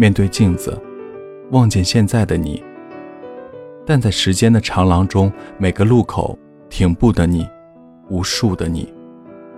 面对镜子，望见现在的你。但在时间的长廊中，每个路口停步的你，无数的你，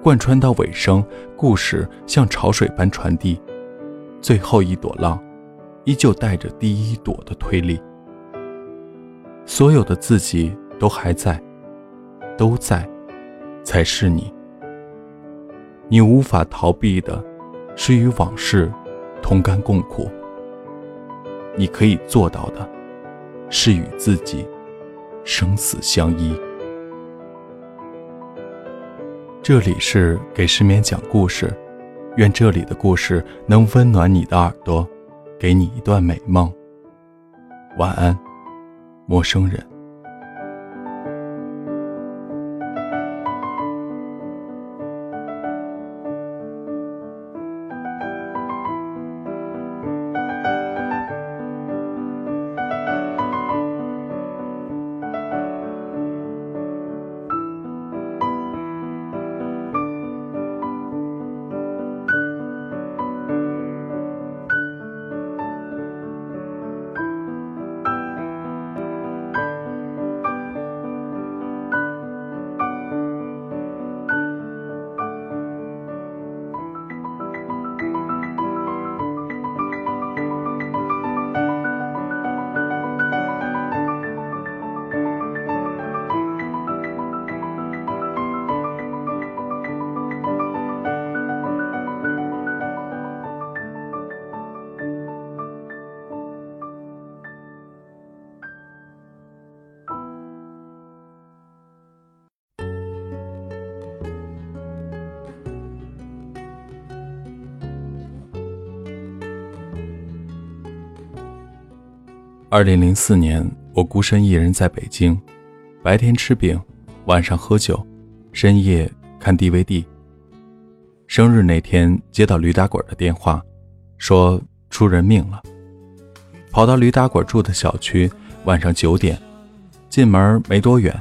贯穿到尾声，故事像潮水般传递。最后一朵浪，依旧带着第一朵的推力。所有的自己都还在，都在，才是你。你无法逃避的，是与往事同甘共苦。你可以做到的，是与自己生死相依。这里是给失眠讲故事，愿这里的故事能温暖你的耳朵，给你一段美梦。晚安，陌生人。二零零四年，我孤身一人在北京，白天吃饼，晚上喝酒，深夜看 DVD。生日那天接到驴打滚的电话，说出人命了。跑到驴打滚住的小区，晚上九点，进门没多远，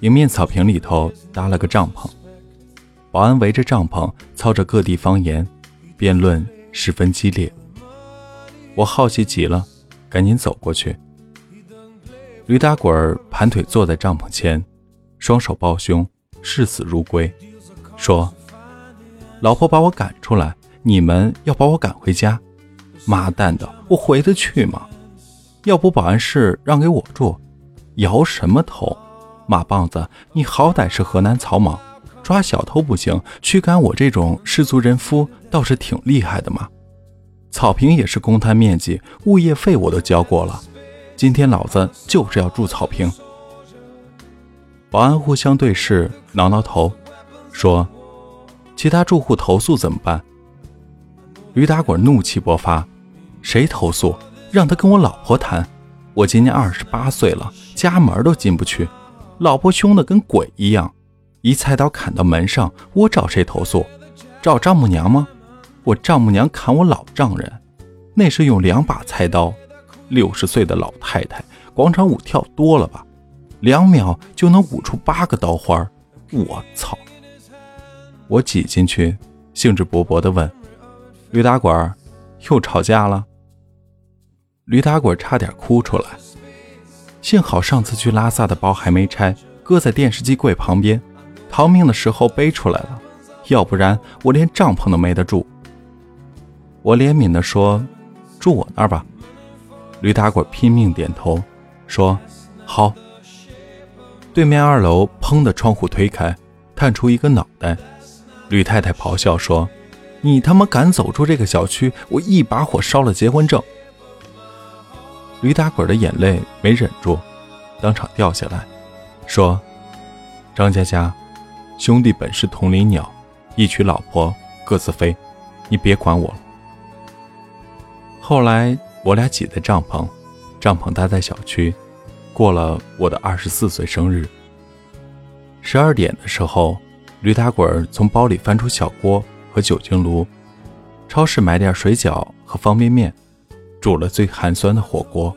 迎面草坪里头搭了个帐篷，保安围着帐篷操着各地方言，辩论十分激烈。我好奇极了。赶紧走过去。驴打滚盘腿坐在帐篷前，双手抱胸，视死如归，说：“老婆把我赶出来，你们要把我赶回家？妈蛋的，我回得去吗？要不保安室让给我住？摇什么头？马棒子，你好歹是河南草莽，抓小偷不行，驱赶我这种失足人夫倒是挺厉害的嘛。”草坪也是公摊面积，物业费我都交过了。今天老子就是要住草坪。保安互相对视，挠挠头，说：“其他住户投诉怎么办？”驴打滚怒气勃发：“谁投诉？让他跟我老婆谈。我今年二十八岁了，家门都进不去，老婆凶得跟鬼一样，一菜刀砍到门上，我找谁投诉？找丈母娘吗？”我丈母娘砍我老丈人，那是用两把菜刀。六十岁的老太太，广场舞跳多了吧？两秒就能舞出八个刀花。我操！我挤进去，兴致勃勃地问：“驴打滚又吵架了？”驴打滚差点哭出来。幸好上次去拉萨的包还没拆，搁在电视机柜旁边，逃命的时候背出来了，要不然我连帐篷都没得住。我怜悯地说：“住我那儿吧。”驴打滚拼命点头，说：“好。”对面二楼砰的窗户推开，探出一个脑袋。吕太太咆哮说：“你他妈敢走出这个小区，我一把火烧了结婚证！”驴打滚的眼泪没忍住，当场掉下来，说：“张佳佳，兄弟本是同林鸟，一娶老婆各自飞，你别管我了。”后来我俩挤在帐篷，帐篷搭在小区，过了我的二十四岁生日。十二点的时候，驴打滚从包里翻出小锅和酒精炉，超市买点水饺和方便面，煮了最寒酸的火锅。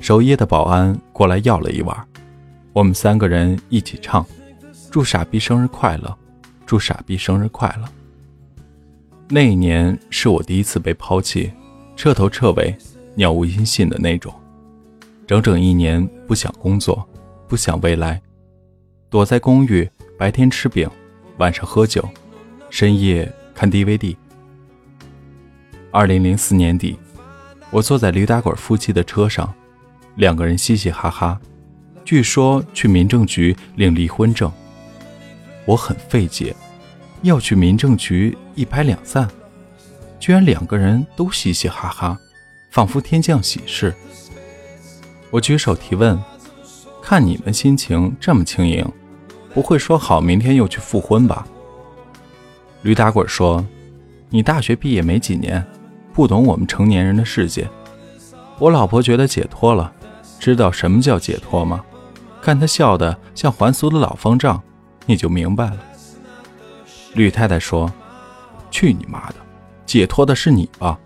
守夜的保安过来要了一碗，我们三个人一起唱：“祝傻逼生日快乐，祝傻逼生日快乐。”那一年是我第一次被抛弃。彻头彻尾杳无音信的那种。整整一年不想工作，不想未来，躲在公寓，白天吃饼，晚上喝酒，深夜看 DVD。二零零四年底，我坐在驴打滚夫妻的车上，两个人嘻嘻哈哈，据说去民政局领离婚证。我很费解，要去民政局一拍两散，居然两个人都嘻嘻哈哈，仿佛天降喜事。我举手提问：“看你们心情这么轻盈，不会说好明天又去复婚吧？”驴打滚说：“你大学毕业没几年。”不懂我们成年人的世界，我老婆觉得解脱了，知道什么叫解脱吗？看她笑得像还俗的老方丈，你就明白了。吕太太说：“去你妈的，解脱的是你吧？”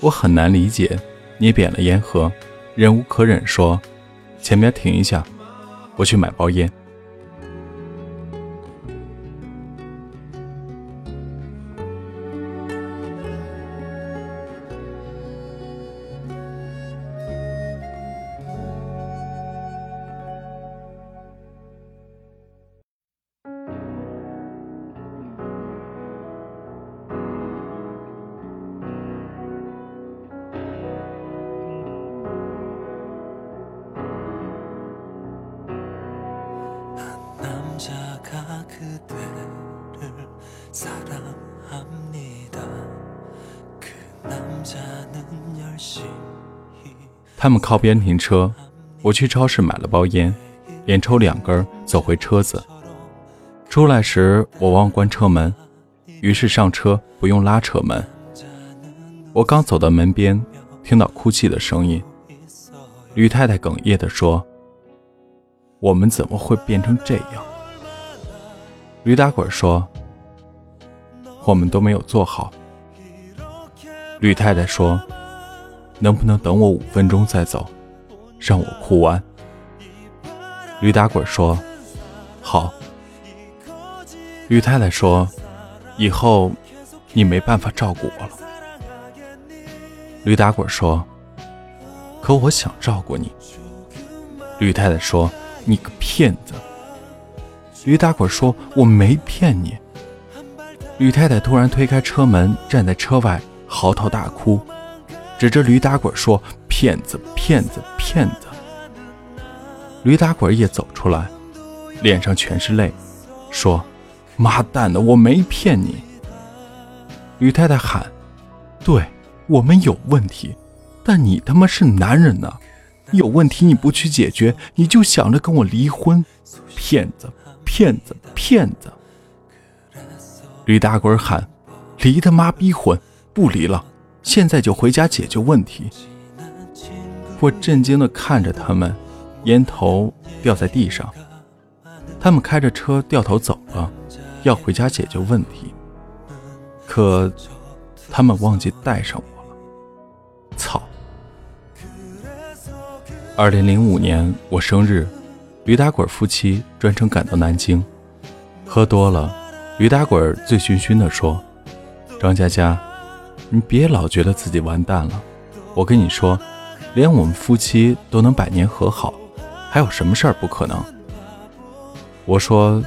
我很难理解，捏扁了烟盒，忍无可忍说：“前面停一下，我去买包烟。”他们靠边停车，我去超市买了包烟，连抽两根，走回车子。出来时我忘关车门，于是上车不用拉车门。我刚走到门边，听到哭泣的声音。吕太太哽咽地说：“我们怎么会变成这样？”驴打滚说：“我们都没有做好。”吕太太说。能不能等我五分钟再走，让我哭完？驴打滚说：“好。”吕太太说：“以后你没办法照顾我了。”驴打滚说：“可我想照顾你。”吕太太说：“你个骗子！”驴打滚说：“我没骗你。”吕太太突然推开车门，站在车外嚎啕大哭。指着驴打滚说：“骗子，骗子，骗子！”驴打滚也走出来，脸上全是泪，说：“妈蛋的，我没骗你。”吕太太喊：“对我们有问题，但你他妈是男人呢，有问题你不去解决，你就想着跟我离婚，骗子，骗子，骗子！”驴打滚喊：“离他妈逼婚，不离了！”现在就回家解决问题。我震惊地看着他们，烟头掉在地上。他们开着车掉头走了，要回家解决问题。可他们忘记带上我了。操！二零零五年我生日，驴打滚夫妻专程赶到南京，喝多了，驴打滚醉醺醺地说：“张佳佳。”你别老觉得自己完蛋了，我跟你说，连我们夫妻都能百年和好，还有什么事儿不可能？我说，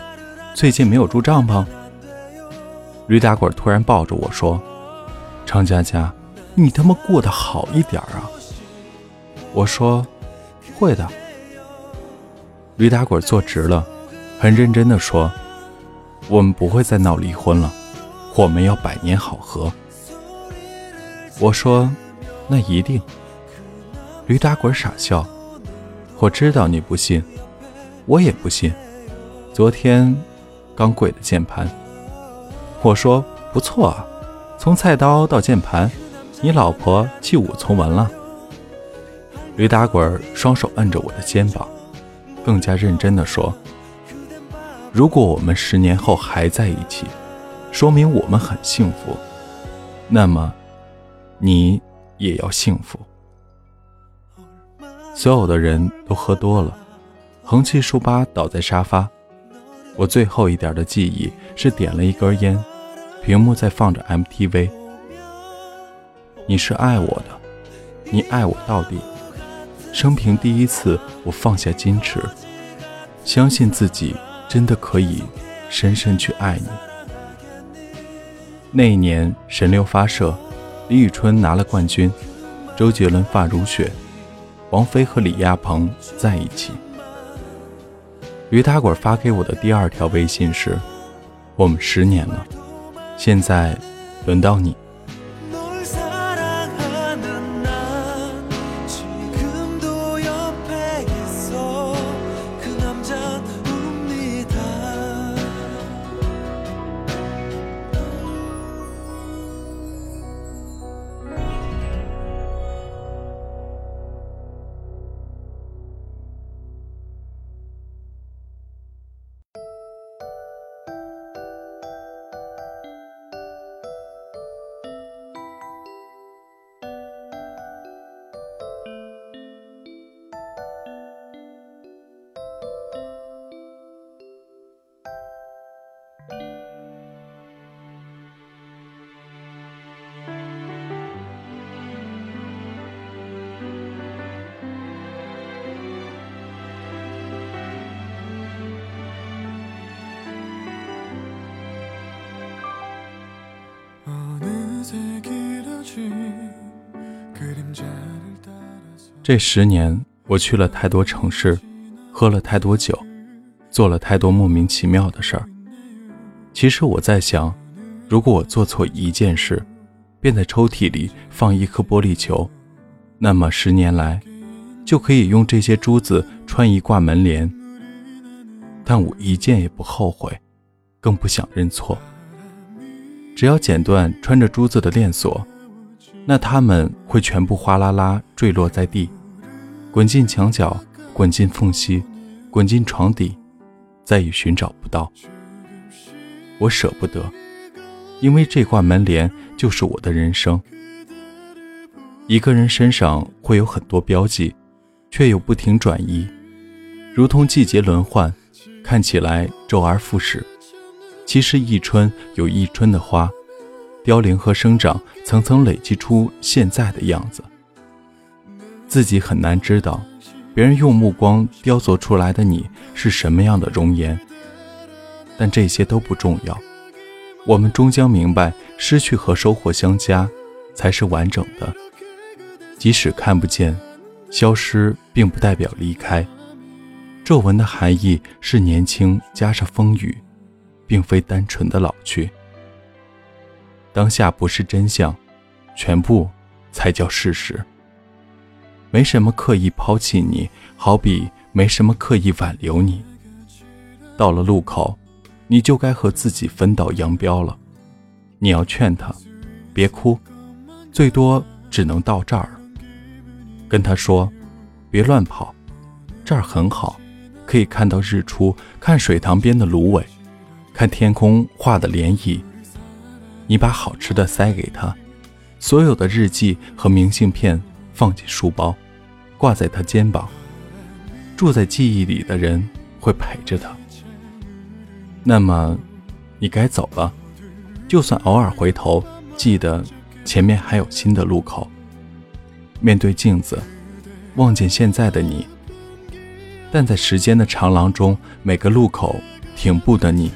最近没有住帐篷。驴打滚突然抱着我说：“张佳佳，你他妈过得好一点啊！”我说：“会的。”驴打滚坐直了，很认真的说：“我们不会再闹离婚了，我们要百年好合。”我说：“那一定。”驴打滚傻笑。我知道你不信，我也不信。昨天刚跪的键盘。我说：“不错啊，从菜刀到键盘，你老婆弃武从文了。”驴打滚双手按着我的肩膀，更加认真地说：“如果我们十年后还在一起，说明我们很幸福。那么。”你也要幸福。所有的人都喝多了，横七竖八倒在沙发。我最后一点的记忆是点了一根烟，屏幕在放着 MTV。你是爱我的，你爱我到底。生平第一次，我放下矜持，相信自己真的可以深深去爱你。那一年神六发射，李宇春拿了冠军，周杰伦发如雪，王菲和李亚鹏在一起。驴打滚发给我的第二条微信是：“我们十年了，现在轮到你。”这十年，我去了太多城市，喝了太多酒，做了太多莫名其妙的事儿。其实我在想，如果我做错一件事，便在抽屉里放一颗玻璃球，那么十年来，就可以用这些珠子穿一挂门帘。但我一件也不后悔，更不想认错。只要剪断穿着珠子的链锁，那它们会全部哗啦啦坠落在地，滚进墙角，滚进缝隙，滚进床底，再也寻找不到。我舍不得，因为这挂门帘就是我的人生。一个人身上会有很多标记，却又不停转移，如同季节轮换，看起来周而复始。其实一春有一春的花，凋零和生长，层层累积出现在的样子。自己很难知道，别人用目光雕琢出来的你是什么样的容颜。但这些都不重要，我们终将明白，失去和收获相加，才是完整的。即使看不见，消失并不代表离开。皱纹的含义是年轻加上风雨。并非单纯的老去。当下不是真相，全部才叫事实。没什么刻意抛弃你，好比没什么刻意挽留你。到了路口，你就该和自己分道扬镳了。你要劝他，别哭，最多只能到这儿。跟他说，别乱跑，这儿很好，可以看到日出，看水塘边的芦苇。看天空画的涟漪，你把好吃的塞给他，所有的日记和明信片放进书包，挂在他肩膀。住在记忆里的人会陪着他。那么，你该走了。就算偶尔回头，记得前面还有新的路口。面对镜子，望见现在的你。但在时间的长廊中，每个路口停步的你。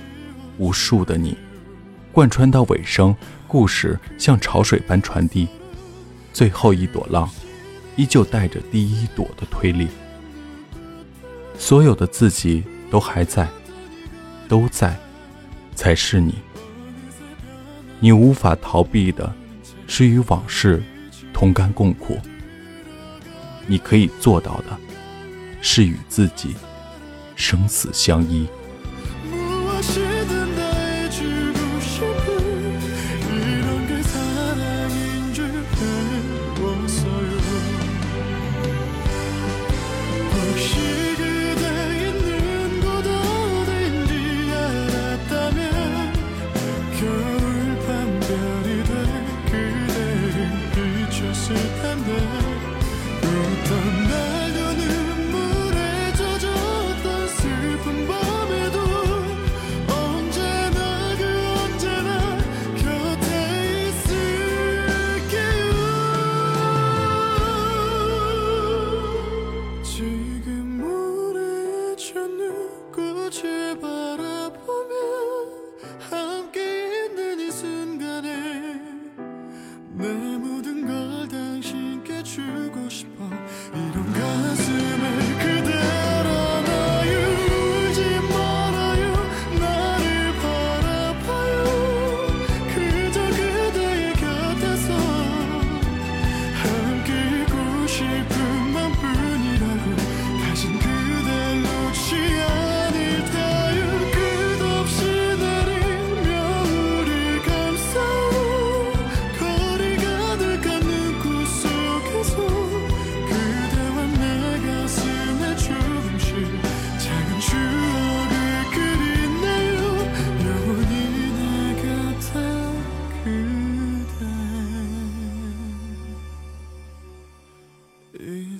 无数的你，贯穿到尾声，故事像潮水般传递。最后一朵浪，依旧带着第一朵的推力。所有的自己都还在，都在，才是你。你无法逃避的，是与往事同甘共苦。你可以做到的，是与自己生死相依。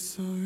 sorry.